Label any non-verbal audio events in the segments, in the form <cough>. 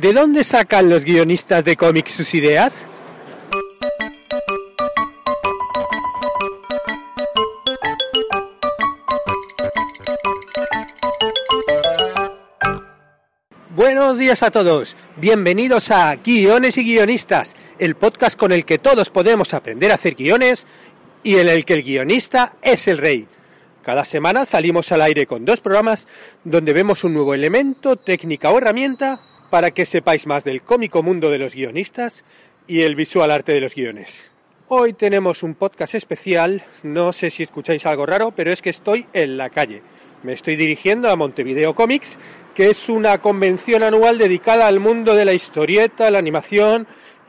¿De dónde sacan los guionistas de cómics sus ideas? Buenos días a todos, bienvenidos a Guiones y Guionistas, el podcast con el que todos podemos aprender a hacer guiones y en el que el guionista es el rey. Cada semana salimos al aire con dos programas donde vemos un nuevo elemento, técnica o herramienta para que sepáis más del cómico mundo de los guionistas y el visual arte de los guiones. Hoy tenemos un podcast especial, no sé si escucháis algo raro, pero es que estoy en la calle. Me estoy dirigiendo a Montevideo Comics, que es una convención anual dedicada al mundo de la historieta, la animación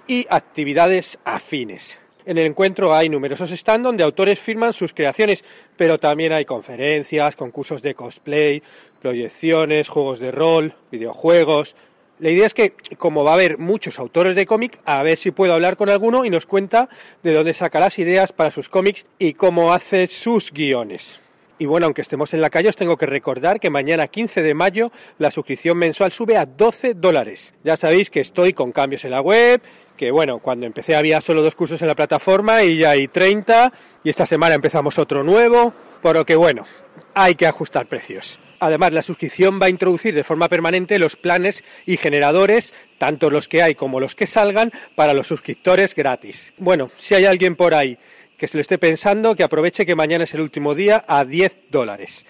y actividades afines. En el encuentro hay numerosos stands donde autores firman sus creaciones, pero también hay conferencias, concursos de cosplay, proyecciones, juegos de rol, videojuegos. La idea es que, como va a haber muchos autores de cómic, a ver si puedo hablar con alguno y nos cuenta de dónde saca las ideas para sus cómics y cómo hace sus guiones. Y bueno, aunque estemos en la calle, os tengo que recordar que mañana 15 de mayo la suscripción mensual sube a 12 dólares. Ya sabéis que estoy con cambios en la web, que bueno, cuando empecé había solo dos cursos en la plataforma y ya hay 30, y esta semana empezamos otro nuevo, por lo que bueno, hay que ajustar precios. Además, la suscripción va a introducir de forma permanente los planes y generadores, tanto los que hay como los que salgan, para los suscriptores gratis. Bueno, si hay alguien por ahí que se lo esté pensando, que aproveche que mañana es el último día a 10 dólares.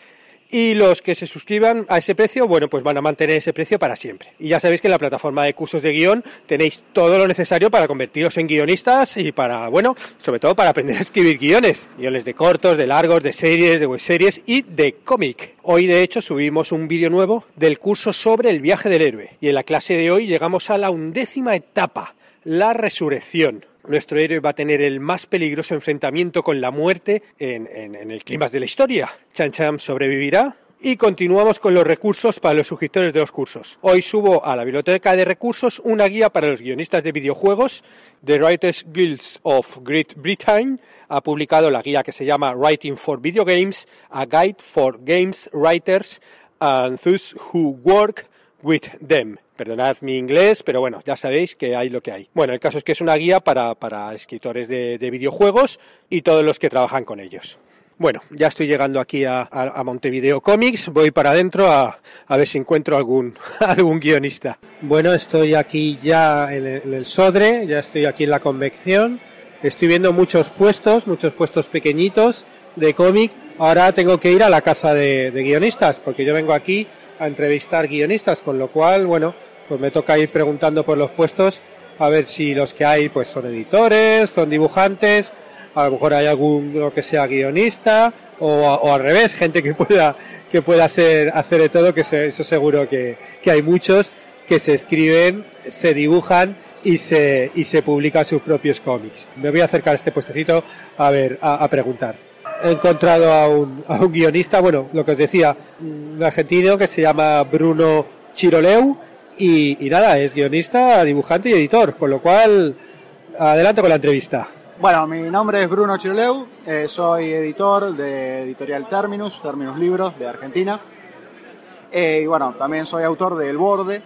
Y los que se suscriban a ese precio, bueno, pues van a mantener ese precio para siempre. Y ya sabéis que en la plataforma de cursos de guion tenéis todo lo necesario para convertiros en guionistas y para, bueno, sobre todo para aprender a escribir guiones. Guiones de cortos, de largos, de series, de web series y de cómic. Hoy, de hecho, subimos un vídeo nuevo del curso sobre el viaje del héroe. Y en la clase de hoy llegamos a la undécima etapa, la resurrección nuestro héroe va a tener el más peligroso enfrentamiento con la muerte en, el clima de la historia. Chan Chan sobrevivirá. Y continuamos con los recursos para los suscriptores de los cursos. Hoy subo a la biblioteca de recursos una guía para los guionistas de videojuegos. The Writers Guilds of Great Britain ha publicado la guía que se llama Writing for Video Games, a Guide for Games Writers and Those Who Work with Them. Perdonad mi inglés, pero bueno, ya sabéis que hay lo que hay. Bueno, el caso es que es una guía para, para escritores de, de, videojuegos y todos los que trabajan con ellos. Bueno, ya estoy llegando aquí a, a, Montevideo Comics, voy para adentro a, a, ver si encuentro algún, <laughs> algún guionista. Bueno, estoy aquí ya en el, Sodre, ya estoy aquí en la convección, estoy viendo muchos puestos, muchos puestos pequeñitos de cómic. Ahora tengo que ir a la casa de, de guionistas, porque yo vengo aquí a entrevistar guionistas, con lo cual, bueno, pues me toca ir preguntando por los puestos a ver si los que hay pues son editores, son dibujantes, a lo mejor hay alguno que sea guionista o, al revés, gente que pueda que pueda ser, hacer de todo, que se, eso seguro que, que, hay muchos que se escriben, se dibujan y se, y se publican sus propios cómics. Me voy a acercar a este puestecito a ver, a preguntar. He encontrado a un, a un guionista, bueno, lo que os decía, un argentino que se llama Bruno Chiroleu, y, y, nada, es guionista, dibujante y editor, con lo cual, adelante con la entrevista. Bueno, mi nombre es Bruno Chiroleu, eh, soy editor de Editorial Terminus, Terminus Libros de Argentina. Eh, y bueno, también soy autor de El Borde,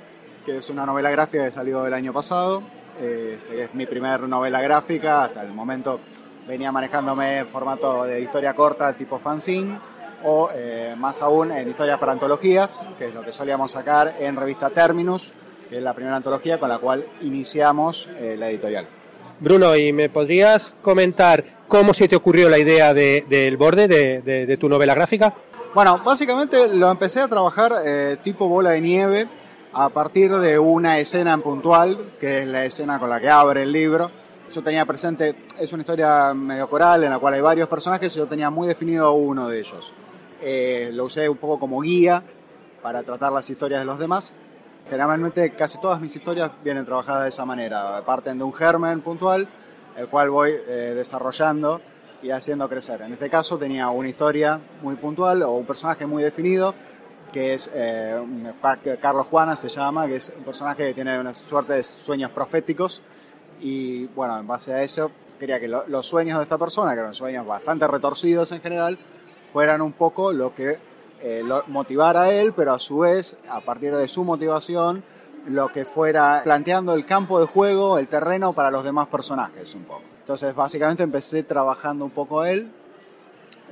que es una novela gráfica que salió el año pasado. Eh, es mi primera novela gráfica, hasta el momento venía manejándome en formato de historia corta tipo fanzine o eh, más aún en historias para antologías, que es lo que solíamos sacar en revista Terminus, que es la primera antología con la cual iniciamos eh, la editorial. Bruno, ¿y me podrías comentar cómo se te ocurrió la idea del de, borde de, de, de, tu novela gráfica? Bueno, básicamente lo empecé a trabajar eh, tipo bola de nieve a partir de una escena en puntual, que es la escena con la que abre el libro. Yo tenía presente, es una historia medio coral en la cual hay varios personajes y yo tenía muy definido uno de ellos. Eh, lo usé un poco como guía para tratar las historias de los demás. Generalmente casi todas mis historias vienen trabajadas de esa manera. Parten de un germen puntual, el cual voy eh, desarrollando y haciendo crecer. En este caso tenía una historia muy puntual o un personaje muy definido, que es eh, Carlos Juana se llama, que es un personaje que tiene una suerte de sueños proféticos y bueno, en base a eso quería que lo- los sueños de esta persona, que eran sueños bastante retorcidos en general, fueran un poco lo que eh, motivara a él, pero a su vez, a partir de su motivación, lo que fuera planteando el campo de juego, el terreno para los demás personajes un poco. Entonces, básicamente empecé trabajando un poco él,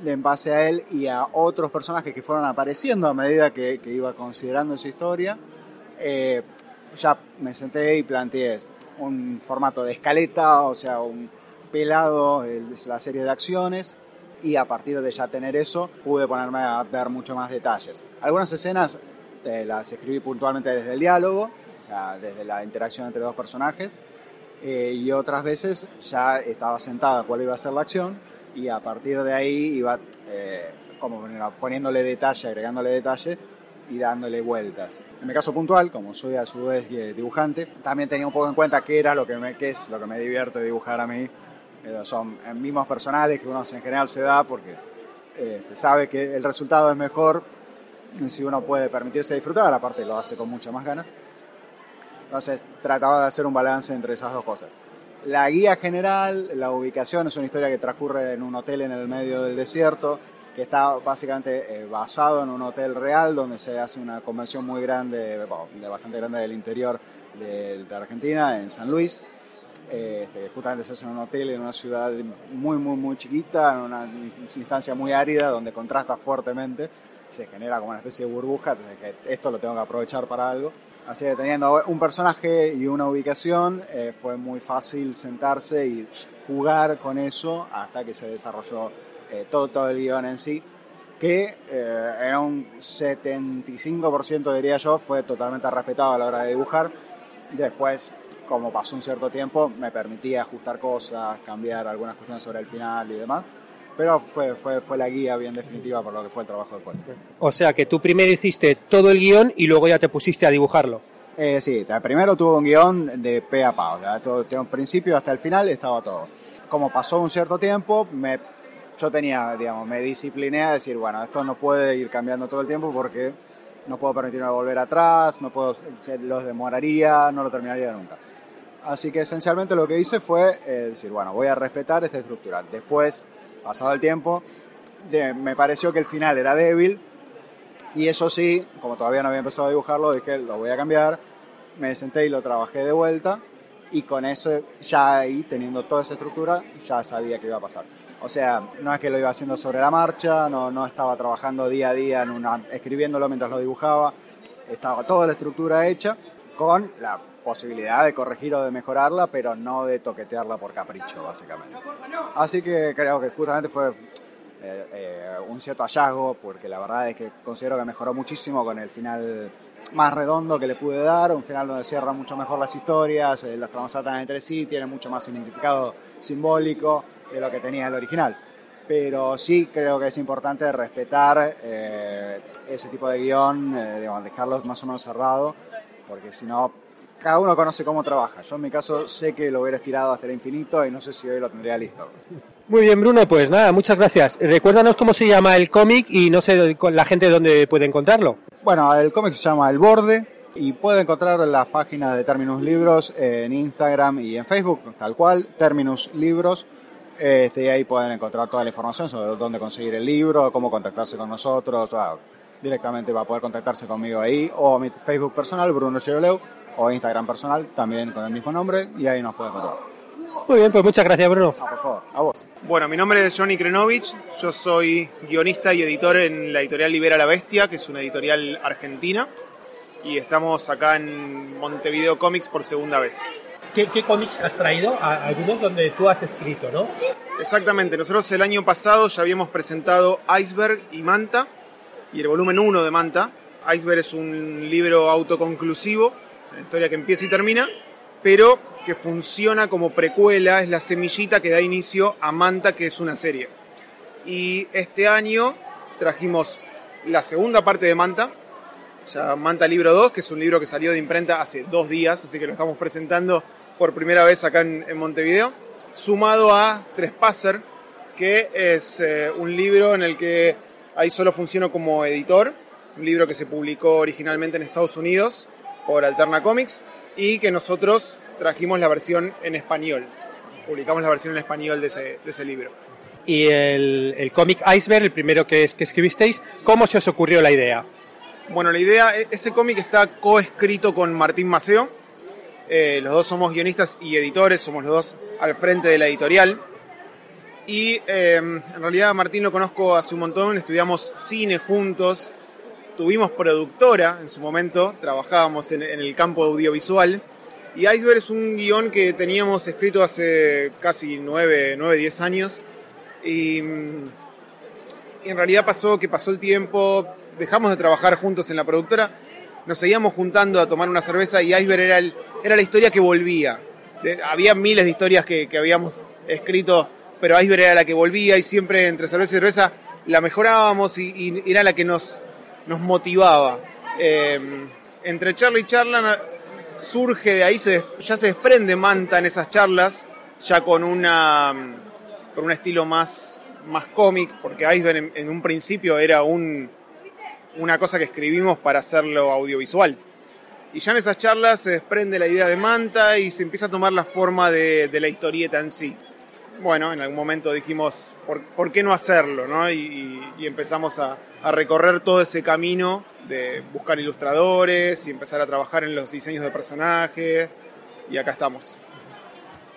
en base a él y a otros personajes que fueron apareciendo a medida que, que iba considerando esa historia. Eh, ya me senté y planteé un formato de escaleta, o sea, un pelado, el- la serie de acciones, y a partir de ya tener eso pude ponerme a ver mucho más detalles. Algunas escenas eh, las escribí puntualmente desde el diálogo, o sea, desde la interacción entre dos personajes, eh, y otras veces ya estaba sentada cuál iba a ser la acción y a partir de ahí iba eh, como poniéndole detalle, agregándole detalle y dándole vueltas. En mi caso puntual, como soy a su vez dibujante, también tenía un poco en cuenta qué era lo que me, qué es lo que me divierte dibujar a mí. Eh, son mimos personales que uno en general se da porque eh, sabe que el resultado es mejor si uno puede permitirse disfrutar, aparte lo hace con muchas más ganas. Entonces trataba de hacer un balance entre esas dos cosas. La guía general, la ubicación, es una historia que transcurre en un hotel en el medio del desierto, que está básicamente eh, basado en un hotel real donde se hace una convención muy grande, bastante grande del interior de, de Argentina, en San Luis. Eh, este, justamente se hace en un hotel en una ciudad muy, muy, muy chiquita, en una instancia muy árida donde contrasta fuertemente. Se genera como una especie de burbuja, que esto lo tengo que aprovechar para algo. Así que teniendo un personaje y una ubicación, eh, fue muy fácil sentarse y jugar con eso hasta que se desarrolló eh, todo, todo el guion en sí, que eh, era un 75% diría yo, fue totalmente respetado a la hora de dibujar. Después, como pasó un cierto tiempo, me permitía ajustar cosas, cambiar algunas cuestiones sobre el final y demás. Pero fue, fue, fue la guía bien definitiva por lo que fue el trabajo después. O sea que tú primero hiciste todo el guion y luego ya te pusiste a dibujarlo. Eh, sí, primero tuvo un guion de pe a pa, o sea, de un principio hasta el final estaba todo. Como pasó un cierto tiempo, me, yo tenía, digamos, me discipliné a decir, bueno, esto no puede ir cambiando todo el tiempo porque no puedo permitirme volver atrás, no puedo, los demoraría, no lo terminaría nunca. Así que esencialmente lo que hice fue eh, decir, bueno, voy a respetar esta estructura. Después, pasado el tiempo, de- me pareció que el final era débil y eso sí, como todavía no había empezado a dibujarlo, dije, lo voy a cambiar. Me senté y lo trabajé de vuelta y con eso, ya ahí, teniendo toda esa estructura, ya sabía que iba a pasar. O sea, no es que lo iba haciendo sobre la marcha, no, no estaba trabajando día a día, en una, escribiéndolo mientras lo dibujaba. Estaba toda la estructura hecha con la posibilidad de corregir o de mejorarla, pero no de toquetearla por capricho, básicamente. Así que creo que justamente fue eh, eh, un cierto hallazgo, porque la verdad es que considero que mejoró muchísimo con el final más redondo que le pude dar, un final donde cierran mucho mejor las historias, eh, las tramas atan entre sí, tiene mucho más significado simbólico de lo que tenía el original. Pero sí creo que es importante respetar eh, ese tipo de guion, eh, digamos, dejarlo más o menos cerrado, porque si no, cada uno conoce cómo trabaja. Yo en mi caso sé que lo hubiera estirado hasta el infinito y no sé si hoy lo tendría listo. Muy bien, Bruno, pues nada, muchas gracias. Recuérdanos cómo se llama el cómic y no sé la gente dónde puede encontrarlo. Bueno, el cómic se llama El Borde y puede encontrar las páginas de Terminus Libros en Instagram y en Facebook, tal cual, Terminus Libros. Este, y ahí pueden encontrar toda la información sobre dónde conseguir el libro, cómo contactarse con nosotros. ah, directamente va a poder contactarse conmigo ahí, o mi Facebook personal, Bruno Chiroleu, o Instagram personal, también con el mismo nombre, y ahí nos puede encontrar. Muy bien, pues muchas gracias, Bruno. Ah, por favor, a vos. Bueno, mi nombre es Johnny Krenovich, yo soy guionista y editor en la editorial Libera la Bestia, que es una editorial argentina, y estamos acá en Montevideo Comics por segunda vez. ¿Qué, cómics has traído? algunos donde tú has escrito, ¿no? Exactamente, nosotros el año pasado ya habíamos presentado Iceberg y Manta, y el volumen 1 de Manta. Iceberg es un libro autoconclusivo, una historia que empieza y termina, pero que funciona como precuela, es la semillita que da inicio a Manta, que es una serie. Y este año trajimos la segunda parte de Manta, ya Manta Libro 2, que es un libro que salió de imprenta hace dos días, así que lo estamos presentando por primera vez acá en, en Montevideo, sumado a Trespasser, que es eh, un libro en el que ahí solo funciono como editor, un libro que se publicó originalmente en Estados Unidos por Alterna Comics y que nosotros trajimos la versión en español, publicamos la versión en español de ese, de ese libro. Y el, el cómic Iceberg, el primero que, es, que escribisteis, ¿cómo se os ocurrió la idea? Bueno, la idea, e- ese cómic está coescrito con Martín Maceo. Eh, los dos somos guionistas y editores, somos los dos al frente de la editorial. Y eh, en realidad Martín lo conozco hace un montón, estudiamos cine juntos, tuvimos productora en su momento, trabajábamos en, el campo audiovisual. Y Iceberg es un guion que teníamos escrito hace casi 9, 9 10 años. Y, mm, y en realidad pasó que pasó el tiempo, dejamos de trabajar juntos en la productora, nos seguíamos juntando a tomar una cerveza y Iceberg era, el- era la historia que volvía. Había miles de historias que, habíamos escrito, pero Iceberg era la que volvía y siempre entre cerveza y cerveza la mejorábamos y, era la que nos, nos motivaba. Eh, entre charla y charla surge de ahí, se ya se desprende Manta en esas charlas, ya con una con un estilo más, más cómic, porque Iceberg en, en un principio era un, una cosa que escribimos para hacerlo audiovisual. Y ya en esas charlas se desprende la idea de Manta y se empieza a tomar la forma de, de la historieta en sí. Bueno, en algún momento dijimos, ¿por, por qué no hacerlo? no? Y, y- empezamos a, a recorrer todo ese camino de buscar ilustradores y empezar a trabajar en los diseños de personajes. Y acá estamos.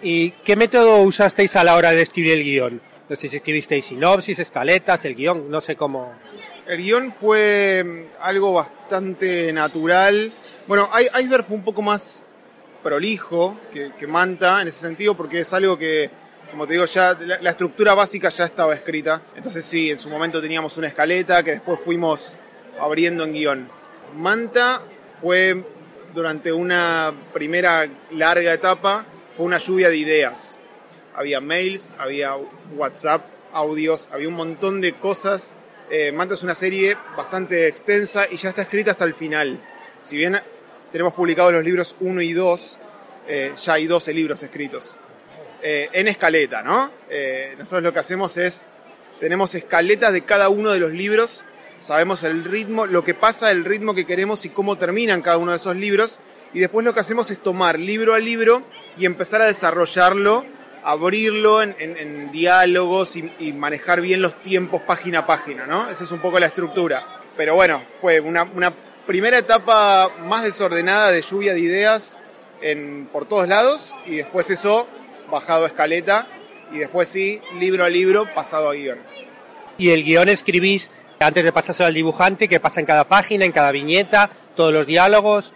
¿Y qué método usasteis a la hora de escribir el guion? No sé si escribisteis sinopsis, escaletas, el guion, no sé cómo... El guion fue mm, algo bastante natural. Bueno, Iceberg fue un poco más prolijo que, Manta en ese sentido porque es algo que, como te digo, ya la, la estructura básica ya estaba escrita. Entonces sí, en su momento teníamos una escaleta que después fuimos abriendo en guion. Manta fue durante una primera larga etapa, fue una lluvia de ideas. Había mails, había WhatsApp, audios, había un montón de cosas. Eh, Manta es una serie bastante extensa y ya está escrita hasta el final. Si bien tenemos publicados los libros 1 y 2, eh, ya hay 12 libros escritos. Eh, en escaleta, ¿no? Eh, nosotros lo que hacemos es, tenemos escaletas de cada uno de los libros, sabemos el ritmo, lo que pasa, el ritmo que queremos y cómo terminan cada uno de esos libros, y después lo que hacemos es tomar libro a libro y empezar a desarrollarlo, abrirlo en, diálogos y, manejar bien los tiempos página a página, ¿no? Esa es un poco la estructura. Pero bueno, fue una primera etapa más desordenada de lluvia de ideas en, por todos lados y después eso bajado a escaleta y después sí, libro a libro, pasado a guion. Y el guion escribís antes de pasárselo al dibujante, que pasa en cada página, en cada viñeta, todos los diálogos.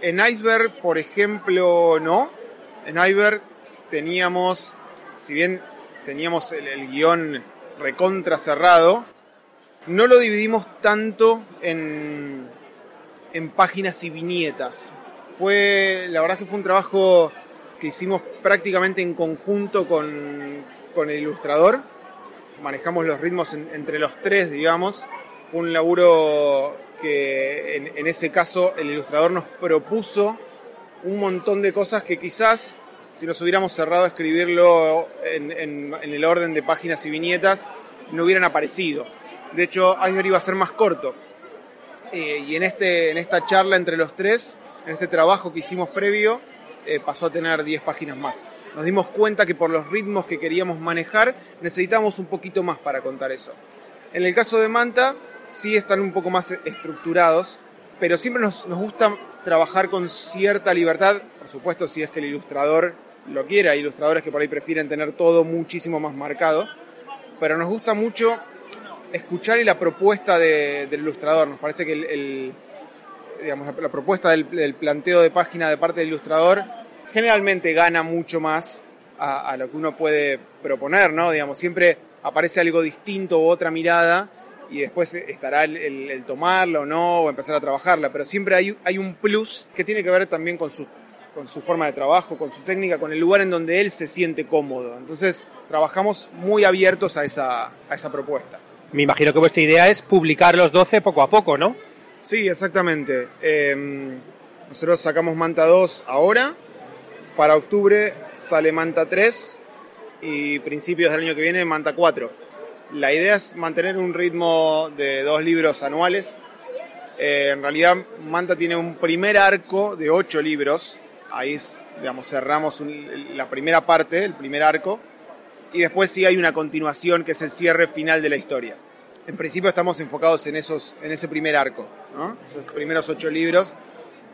En Iceberg, por ejemplo, no. En Iceberg teníamos, si bien teníamos el, el guion recontra cerrado, no lo dividimos tanto en, en páginas y viñetas. Fue, la verdad que fue un trabajo que hicimos prácticamente en conjunto con, con el ilustrador. Manejamos los ritmos en- entre los tres, digamos. Fue un laburo que en, ese caso el ilustrador nos propuso un montón de cosas que quizás si nos hubiéramos cerrado a escribirlo en el orden de páginas y viñetas no hubieran aparecido. De hecho, Iceberg iba a ser más corto. Eh, y en, este, en esta charla entre los tres, en este trabajo que hicimos previo, eh, pasó a tener 10 páginas más. Nos dimos cuenta que por los ritmos que queríamos manejar necesitábamos un poquito más para contar eso. En el caso de Manta, sí están un poco más estructurados, pero siempre nos, nos gusta trabajar con cierta libertad, por supuesto si es que el ilustrador lo quiere, hay ilustradores que por ahí prefieren tener todo muchísimo más marcado, pero nos gusta mucho escuchar y la propuesta de- del ilustrador. Nos parece que la, propuesta del, planteo de página de parte del ilustrador generalmente gana mucho más a, lo que uno puede proponer, ¿no? Digamos, siempre aparece algo distinto u otra mirada y después estará el, tomarla o no, o empezar a trabajarla, pero siempre hay, un plus que tiene que ver también con su, forma de trabajo, con su técnica, con el lugar en donde él se siente cómodo. Entonces, trabajamos muy abiertos a esa propuesta. Me imagino que vuestra idea es publicar los 12 poco a poco, ¿no? Sí, exactamente. Eh, nosotros sacamos Manta 2 ahora. Para octubre sale Manta 3 y principios del año que viene Manta 4. La idea es mantener un ritmo de dos libros anuales. Eh, en realidad Manta tiene un primer arco de ocho libros. Ahí digamos, cerramos la primera parte, el primer arco. Y después sí hay una continuación que es el cierre final de la historia. En principio estamos enfocados en, esos, en ese primer arco, ¿no? esos primeros ocho libros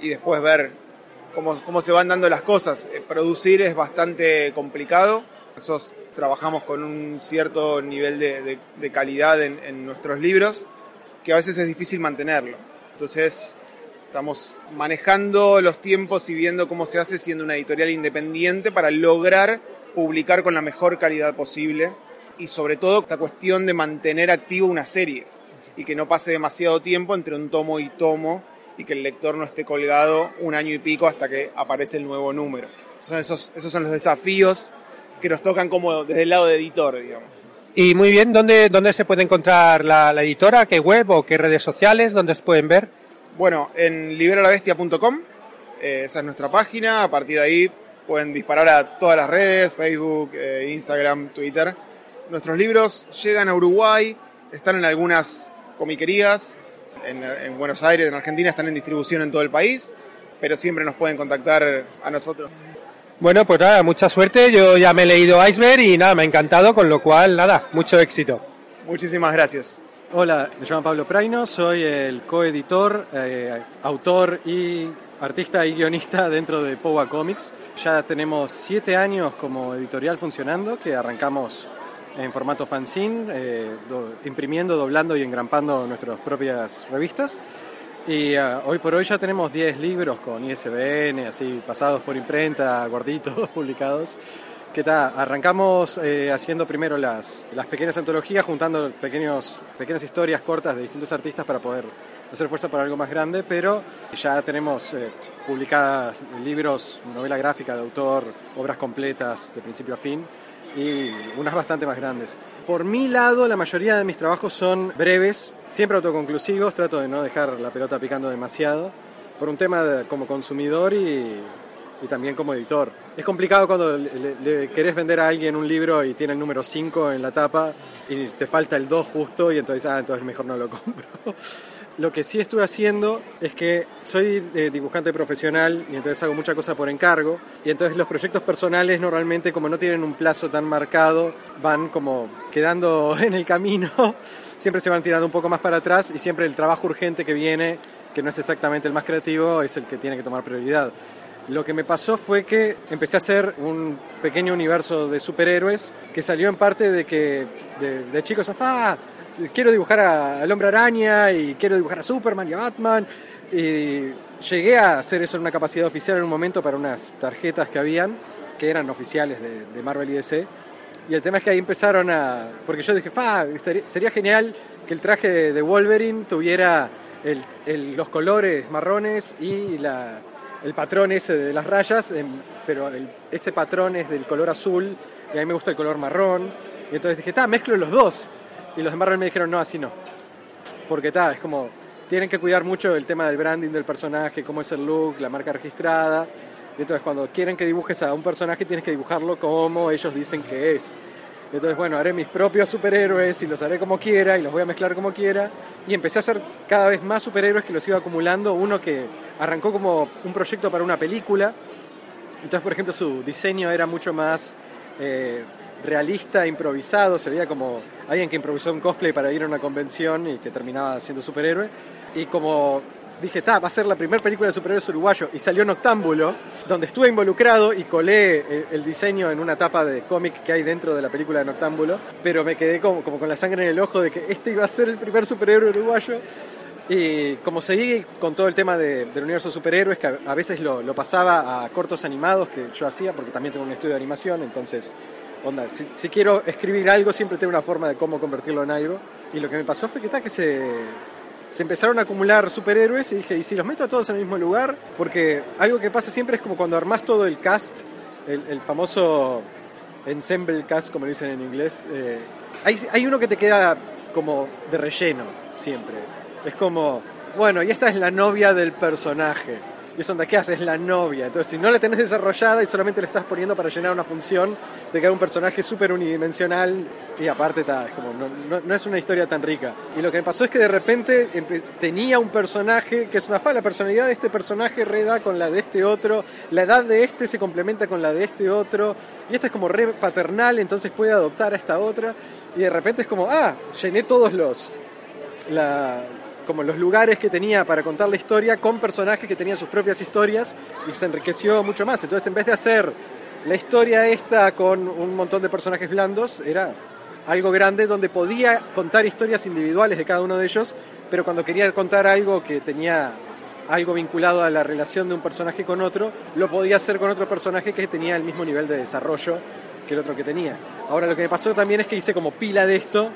y después ver cómo, cómo se van dando las cosas. Eh, Producir es bastante complicado. Nosotros trabajamos con un cierto nivel de, calidad en, en nuestros libros que a veces es difícil mantenerlo. Entonces estamos manejando los tiempos y viendo cómo se hace siendo una editorial independiente para lograr publicar con la mejor calidad posible y sobre todo esta cuestión de mantener activo una serie y que no pase demasiado tiempo entre un tomo y tomo y que el lector no esté colgado un año y pico hasta que aparece el nuevo número. Son esos, esos son los desafíos que nos tocan como desde el lado de editor, digamos. Y muy bien, ¿dónde, dónde se puede encontrar la, la editora? ¿Qué web o qué redes sociales? ¿Dónde se pueden ver? Bueno, en liberalavestia.com, eh, esa es nuestra página, a partir de ahí pueden disparar a todas las redes, Facebook, eh, Instagram, Twitter. Nuestros libros llegan a Uruguay, están en algunas comiquerías, en, en Buenos Aires, en Argentina, están en distribución en todo el país, pero siempre nos pueden contactar a nosotros. Bueno, pues nada, mucha suerte. Yo ya me he leído Iceberg y nada, me ha encantado, con lo cual, nada, mucho éxito. Muchísimas gracias. Hola, me llamo Pablo Praino, soy el coeditor, eh, autor y artista y guionista dentro de Powa Comics. Ya tenemos siete años como editorial funcionando, que arrancamos en formato fanzine, eh, do- imprimiendo, doblando y engrampando nuestras propias revistas. Y ah, hoy por hoy ya tenemos 10 libros con ISBN, así pasados por imprenta, gorditos, <laughs> publicados. ¿Qué tal? Arrancamos eh, haciendo primero las, las pequeñas antologías, juntando pequeños, pequeñas historias cortas de distintos artistas para poder hacer fuerza para algo más grande, pero ya tenemos eh, publicadas libros, novela gráfica de autor, obras completas de principio a fin y unas bastante más grandes. Por mi lado, la mayoría de mis trabajos son breves, siempre autoconclusivos, trato de no dejar la pelota picando demasiado, por un tema de- como consumidor y, y también como editor. Es complicado cuando le, le- le querés vender a alguien un libro y tiene el número 5 en la tapa y te falta el 2 justo y entonces, ah, entonces mejor no lo compro. Lo que sí estuve haciendo es que soy eh, dibujante profesional y entonces hago mucha cosa por encargo y entonces los proyectos personales normalmente como no tienen un plazo tan marcado van como quedando <laughs> en el camino, siempre se van tirando un poco más para atrás y siempre el trabajo urgente que viene, que no es exactamente el más creativo, es el que tiene que tomar prioridad. Lo que me pasó fue que empecé a hacer un pequeño universo de superhéroes que salió en parte de que de, de chicos, ¡ah! Quiero dibujar al hombre araña y quiero dibujar a Superman y a Batman. Y llegué a hacer eso en una capacidad oficial en un momento para unas tarjetas que habían, que eran oficiales de, Marvel y DC. Y el tema es que ahí empezaron a... Porque yo dije, "Fa, sería genial que el traje de, Wolverine tuviera el- el- los colores marrones y la, el patrón ese de las rayas, em, pero el- ese patrón es del color azul y a mí me gusta el color marrón. Y entonces dije, está, mezclo los dos. Y los de Marvel me dijeron, no, así no. Porque está, es como, tienen que cuidar mucho el tema del branding del personaje, cómo es el look, la marca registrada. Entonces cuando quieren que dibujes a un personaje tienes que dibujarlo como ellos dicen que es. Entonces, bueno, haré mis propios superhéroes y los haré como quiera y los voy a mezclar como quiera. Y empecé a hacer cada vez más superhéroes que los iba acumulando. Uno que arrancó como un proyecto para una película. Entonces, por ejemplo, su diseño era mucho más eh, realista, improvisado. Se veía como alguien que improvisó un cosplay para ir a una convención y que terminaba siendo superhéroe. Y como dije, ta, va a ser la primera película de superhéroes uruguayo. Y salió Noctámbulo, donde estuve involucrado y colé el, diseño en una tapa de cómic que hay dentro de la película de Noctámbulo. Pero me quedé como, con la sangre en el ojo de que este iba a ser el primer superhéroe uruguayo. Y como seguí con todo el tema de- del universo superhéroes, que a, a veces lo, lo pasaba a cortos animados que yo hacía, porque también tengo un estudio de animación, entonces, onda, si, quiero escribir algo, siempre tengo una forma de cómo convertirlo en algo. Y lo que me pasó fue que, ta, que se, se empezaron a acumular superhéroes y dije, ¿y si los meto a todos en el mismo lugar? Porque algo que pasa siempre es como cuando armás todo el cast, el, famoso ensemble cast, como dicen en inglés, eh, hay, hay uno que te queda como de relleno siempre. Es como, bueno, y esta es la novia del personaje. Y eso onda, ¿qué haces? Es la novia. Entonces, si no la tenés desarrollada y solamente la estás poniendo para llenar una función, te queda un personaje súper unidimensional y aparte está, es como, no, no- es una historia tan rica. Y lo que me pasó es que de repente tenía un personaje que es una fa, la personalidad de este personaje reda con la de este otro, la edad de este se complementa con la de este otro, y esta es como re paternal, entonces puede adoptar a esta otra, y de repente es como, ah, llené todos los, la, como los lugares que tenía para contar la historia con personajes que tenían sus propias historias y se enriqueció mucho más. Entonces, en vez de hacer la historia esta con un montón de personajes blandos, era algo grande donde podía contar historias individuales de cada uno de ellos, pero cuando quería contar algo que tenía algo vinculado a la relación de un personaje con otro, lo podía hacer con otro personaje que tenía el mismo nivel de desarrollo que el otro que tenía. Ahora lo que me pasó también es que hice como pila de esto,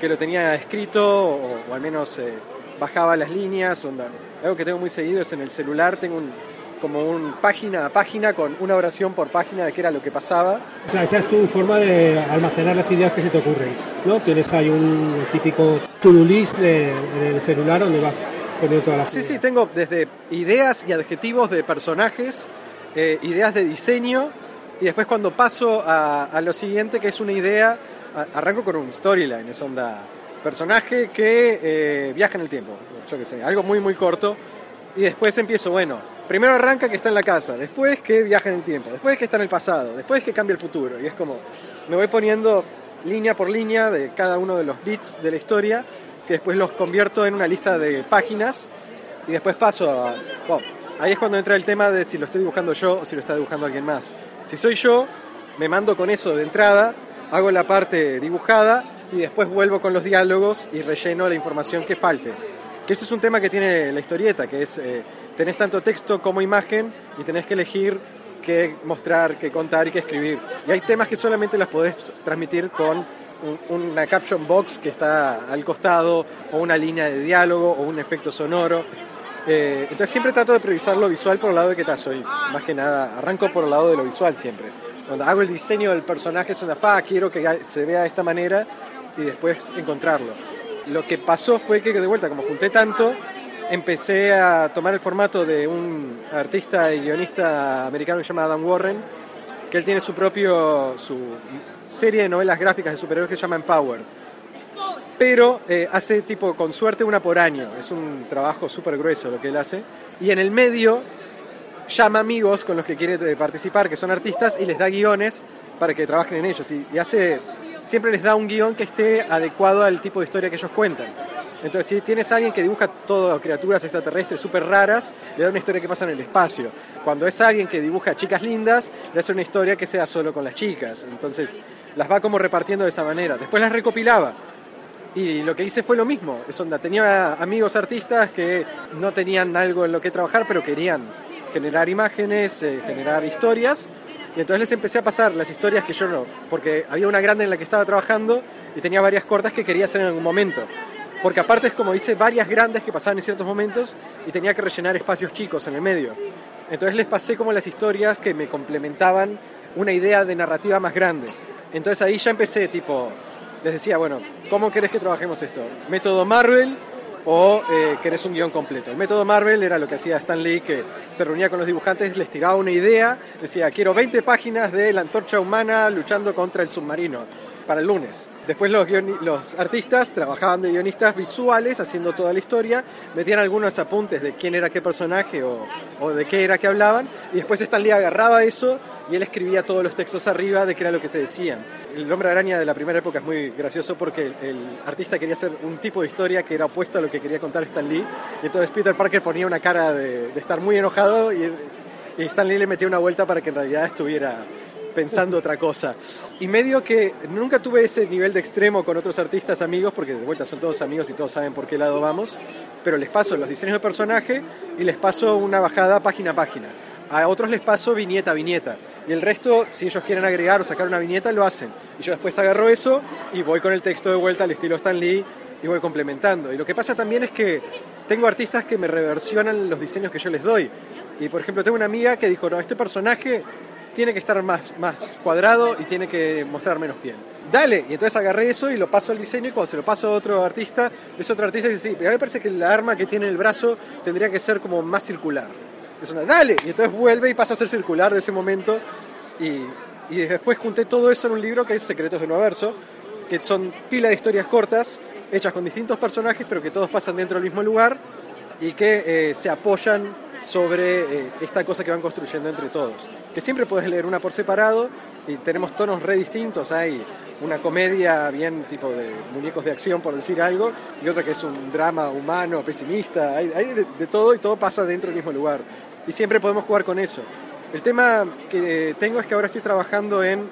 que lo tenía escrito o, al menos eh, bajaba las líneas, onda. algo que tengo muy seguido es en el celular, tengo un, como un página a página con una oración por página de qué era lo que pasaba. O sea, esa es tu forma de almacenar las ideas que se te ocurren, ¿no? Tienes ahí un típico to-do list en el celular donde vas poniendo todas las Sí, sí, tengo desde ideas y adjetivos de personajes, eh, ideas de diseño, y después cuando paso a, a lo siguiente, que es una idea, a- arranco con un storyline, es onda personaje que eh, viaja en el tiempo, yo qué sé, algo muy, muy corto, y después empiezo, bueno, primero arranca que está en la casa, después que viaja en el tiempo, después que está en el pasado, después que cambia el futuro, y es como, me voy poniendo línea por línea de cada uno de los bits de la historia, que después los convierto en una lista de páginas y después paso a... ahí es cuando entra el tema de si lo estoy dibujando yo o si lo está dibujando alguien más. Si soy yo, me mando con eso de entrada, hago la parte dibujada y después vuelvo con los diálogos y relleno la información que falte. Que ese es un tema que tiene la historieta, que es, eh, tenés tanto texto como imagen y tenés que elegir qué mostrar, qué contar y qué escribir. Y hay temas que solamente las podés transmitir con un- una caption box que está al costado, o una línea de diálogo, o un efecto sonoro. Eh, entonces siempre trato de priorizar lo visual por el lado de que soy. Más que nada, arranco por el lado de lo visual siempre. Cuando hago el diseño del personaje es una fa, quiero que se vea de esta manera y después encontrarlo. Lo que pasó fue que de vuelta, como junté tanto, empecé a tomar el formato de un artista y guionista americano que se Adam Warren, que él tiene su propio su serie de novelas gráficas de superhéroes que se llama Empowered. Pero eh, hace tipo con suerte una por año, es un trabajo súper grueso lo que él hace. Y en el medio llama amigos con los que quiere eh, participar, que son artistas, y les da guiones para que trabajen en ellos. Y, y hace, siempre les da un guion que esté adecuado al tipo de historia que ellos cuentan. Entonces, si tienes alguien que dibuja todo criaturas extraterrestres súper raras, le da una historia que pasa en el espacio. Cuando es alguien que dibuja chicas lindas, le hace una historia que sea solo con las chicas. Entonces, las va como repartiendo de esa manera. Después las recopilaba. Y lo que hice fue lo mismo. Es onda, tenía amigos artistas que no tenían algo en lo que trabajar, pero querían generar imágenes, eh, generar historias. Y entonces les empecé a pasar las historias que yo no, porque había una grande en la que estaba trabajando y tenía varias cortas que quería hacer en algún momento. Porque aparte es como hice varias grandes que pasaban en ciertos momentos y tenía que rellenar espacios chicos en el medio. Entonces les pasé como las historias que me complementaban una idea de narrativa más grande. Entonces ahí ya empecé tipo, les decía, bueno, ¿cómo querés que trabajemos esto? ¿Método Marvel o eh, querés un guion completo? El método Marvel era lo que hacía Stan Lee, que se reunía con los dibujantes, les tiraba una idea, decía, quiero 20 páginas de la antorcha humana luchando contra el submarino para el lunes. Después los, artistas trabajaban de guionistas visuales haciendo toda la historia, metían algunos apuntes de quién era qué personaje o, de qué era que hablaban, y después Stan Lee agarraba eso y él escribía todos los textos arriba de qué era lo que se decían. El hombre araña de la primera época es muy gracioso porque el, artista quería hacer un tipo de historia que era opuesto a lo que quería contar Stan Lee, y entonces Peter Parker ponía una cara de, de estar muy enojado y, y Stan Lee le metía una vuelta para que en realidad estuviera pensando otra cosa. Y medio que nunca tuve ese nivel de extremo con otros artistas amigos, porque de vuelta son todos amigos y todos saben por qué lado vamos, pero les paso los diseños de personaje y les paso una bajada página a página. A otros les paso viñeta a viñeta. Y el resto, si ellos quieren agregar o sacar una viñeta, lo hacen. Y yo después agarro eso y voy con el texto de vuelta al estilo Stan Lee y voy complementando. Y lo que pasa también es que tengo artistas que me reversionan los diseños que yo les doy. Y por ejemplo, tengo una amiga que dijo, no, este personaje tiene que estar más, más cuadrado y tiene que mostrar menos piel. dale. Y entonces agarré eso y lo paso al diseño y cuando se lo paso a otro artista, ese otro artista dice, sí, pero a mí me parece que el arma que tiene en el brazo tendría que ser como más circular. Es una, dale. Y entonces vuelve y pasa a ser circular de ese momento. Y, y después junté todo eso en un libro que es Secretos del Universo, que son pila de historias cortas, hechas con distintos personajes, pero que todos pasan dentro del mismo lugar y que eh, se apoyan sobre eh, esta cosa que van construyendo entre todos. Que siempre puedes leer una por separado y tenemos tonos re distintos. Hay una comedia bien tipo de muñecos de acción, por decir algo, y otra que es un drama humano, pesimista. Hay, de, todo y todo pasa dentro del mismo lugar. Y siempre podemos jugar con eso. El tema que tengo es que ahora estoy trabajando en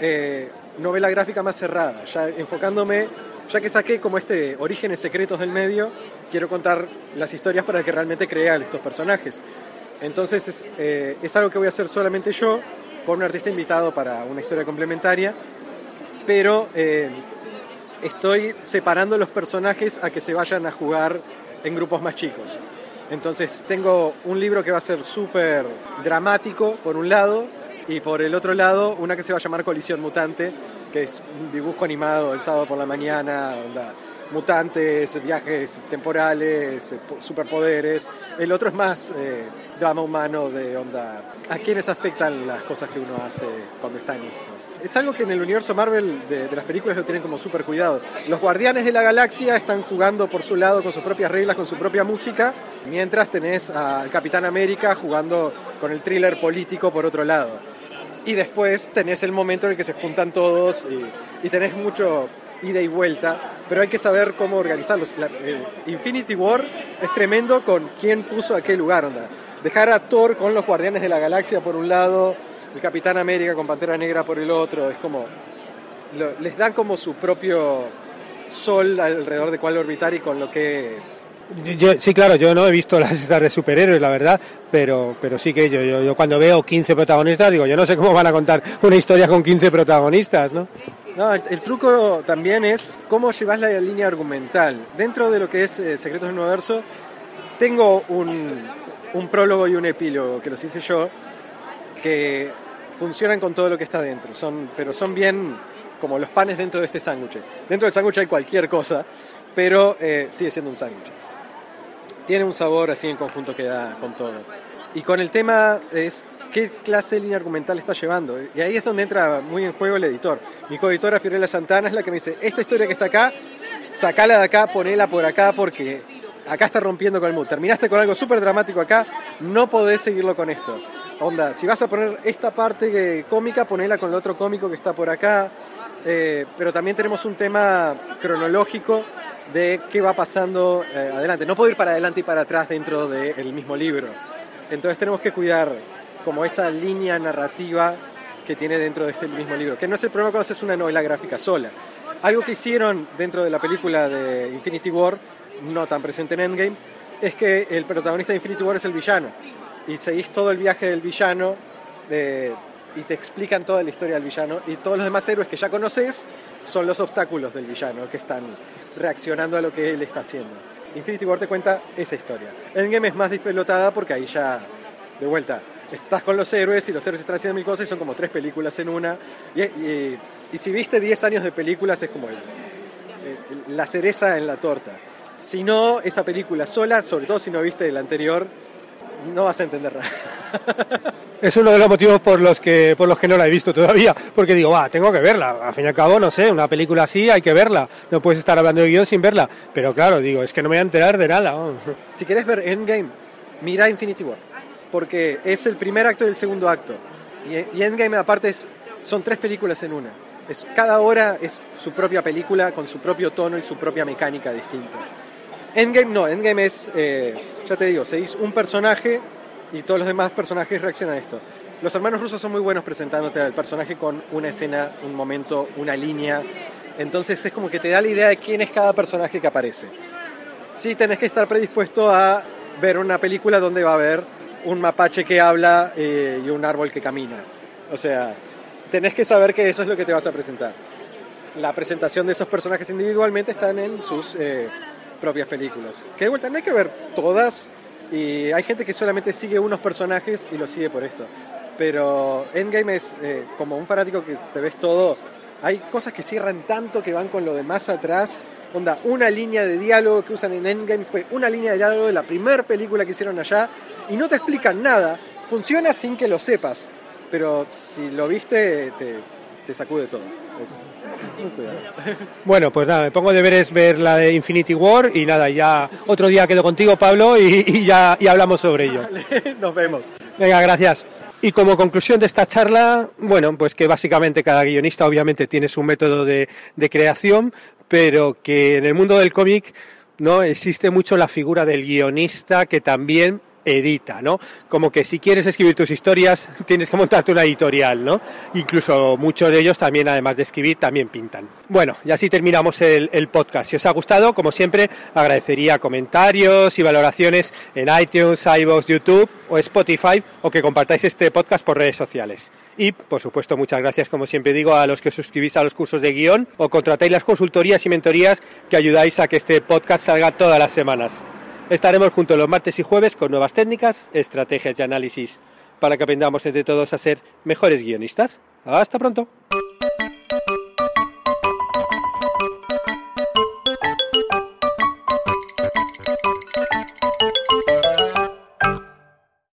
eh, novela gráfica más cerrada, ya enfocándome, ya que saqué como este orígenes secretos del medio, quiero contar las historias para que realmente crea estos personajes. Entonces es, eh, es algo que voy a hacer solamente yo, con un artista invitado para una historia complementaria, pero eh, estoy separando los personajes a que se vayan a jugar en grupos más chicos. Entonces tengo un libro que va a ser súper dramático por un lado y por el otro lado una que se va a llamar Colisión Mutante, que es un dibujo animado el sábado por la mañana, mutantes, viajes temporales, eh, superpoderes. El otro es más eh, drama humano de onda a quienes afectan las cosas que uno hace cuando está en esto. Es algo que en el universo Marvel de, de las películas lo tienen como súper cuidado. Los guardianes de la galaxia están jugando por su lado con sus propias reglas, con su propia música, mientras tenés al Capitán América jugando con el thriller político por otro lado. Y después tenés el momento en el que se juntan todos y, y tenés mucho ida y vuelta, pero hay que saber cómo organizarlos. El Infinity War es tremendo con quién puso a qué lugar, onda. Dejar a Thor con los Guardianes de la Galaxia por un lado, el Capitán América con Pantera Negra por el otro, es como... les dan como su propio sol alrededor de cuál orbitar y con lo que... Yo, sí, claro, yo no he visto las <laughs> estas de superhéroes, la verdad, pero, pero sí que yo, yo, yo cuando veo 15 protagonistas digo, yo no sé cómo van a contar una historia con 15 protagonistas, ¿no? No, el, el truco también es cómo llevas la línea argumental. Dentro de lo que es eh, Secretos del Universo, tengo un, un prólogo y un epílogo que los hice yo, que funcionan con todo lo que está dentro, son, pero son bien como los panes dentro de este sándwich. Dentro del sándwich hay cualquier cosa, pero eh, sigue siendo un sándwich. Tiene un sabor así en conjunto que da con todo. Y con el tema es qué clase de línea argumental está llevando. Y ahí es donde entra muy en juego el editor. Mi coeditora Fiorella Santana es la que me dice, esta historia que está acá, sacala de acá, ponela por acá porque acá está rompiendo con el mood. Terminaste con algo súper dramático acá, no podés seguirlo con esto. Onda, si vas a poner esta parte cómica, ponela con el otro cómico que está por acá. Eh, pero también tenemos un tema cronológico de qué va pasando eh, adelante. No puedo ir para adelante y para atrás dentro del mismo libro. Entonces tenemos que cuidar como esa línea narrativa que tiene dentro de este mismo libro, que no es el problema cuando haces una novela gráfica sola. Algo que hicieron dentro de la película de Infinity War, no tan presente en Endgame, es que el protagonista de Infinity War es el villano. Y seguís todo el viaje del villano de- y te explican toda la historia del villano. Y todos los demás héroes que ya conoces son los obstáculos del villano que están reaccionando a lo que él está haciendo. Infinity War te cuenta esa historia. Endgame es más despelotada porque ahí ya, de vuelta, estás con los héroes y los héroes están haciendo mil cosas y son como tres películas en una. Y, y- y si viste 10 años de películas es como el- el- la cereza en la torta. Si no, esa película sola, sobre todo si no viste la anterior, no vas a entender nada. <laughs> Es uno de los motivos por los que por los que no la he visto todavía, porque digo, va, tengo que verla. Al fin y al cabo, no sé, una película así hay que verla. No puedes estar hablando de guion sin verla. Pero claro, digo, es que no me voy a enterar de nada. Si querés ver Endgame, mira Infinity War, porque es el primer acto y el segundo acto. Y, Endgame aparte es- son tres películas en una. Es, cada hora es su propia película con su propio tono y su propia mecánica distinta. Endgame no, Endgame es, eh, ya te digo, seguís un personaje y todos los demás personajes reaccionan a esto. Los hermanos rusos son muy buenos presentándote al personaje con una escena, un momento, una línea. Entonces es como que te da la idea de quién es cada personaje que aparece. Sí tenés que estar predispuesto a ver una película donde va a haber un mapache que habla eh, y un árbol que camina. O sea, tenés que saber que eso es lo que te vas a presentar. La presentación de esos personajes individualmente están en sus eh, propias películas. Que de vuelta no hay que ver todas y hay gente que solamente sigue unos personajes y los sigue por esto. Pero Endgame es eh, como un fanático que te ves todo hay cosas que cierran tanto que van con lo de más atrás. Onda, una línea de diálogo que usan en Endgame fue una línea de diálogo de la primera película que hicieron allá y no te explican nada. Funciona sin que lo sepas, pero si lo viste te, te sacude todo. Es-. Bueno, pues nada, me pongo deberes ver la de Infinity War y nada, ya otro día quedo contigo, Pablo, y, y ya y hablamos sobre ello. <laughs> Nos vemos. Venga, gracias. Y como conclusión de esta charla, bueno, pues que básicamente cada guionista obviamente tiene su método de, de creación, pero que en el mundo del cómic no existe mucho la figura del guionista que también edita, ¿no? Como que si quieres escribir tus historias <laughs> tienes que montarte una editorial, ¿no? Incluso muchos de ellos también, además de escribir, también pintan. Bueno, y así terminamos el, podcast. Si os ha gustado, como siempre, agradecería comentarios y valoraciones en iTunes, iVoox, YouTube o Spotify o que compartáis este podcast por redes sociales. Y, por supuesto, muchas gracias, como siempre digo, a los que os suscribís a los cursos de guion o contratáis las consultorías y mentorías que ayudáis a que este podcast salga todas las semanas. Estaremos juntos los martes y jueves con nuevas técnicas, estrategias y análisis para que aprendamos entre todos a ser mejores guionistas. Hasta pronto.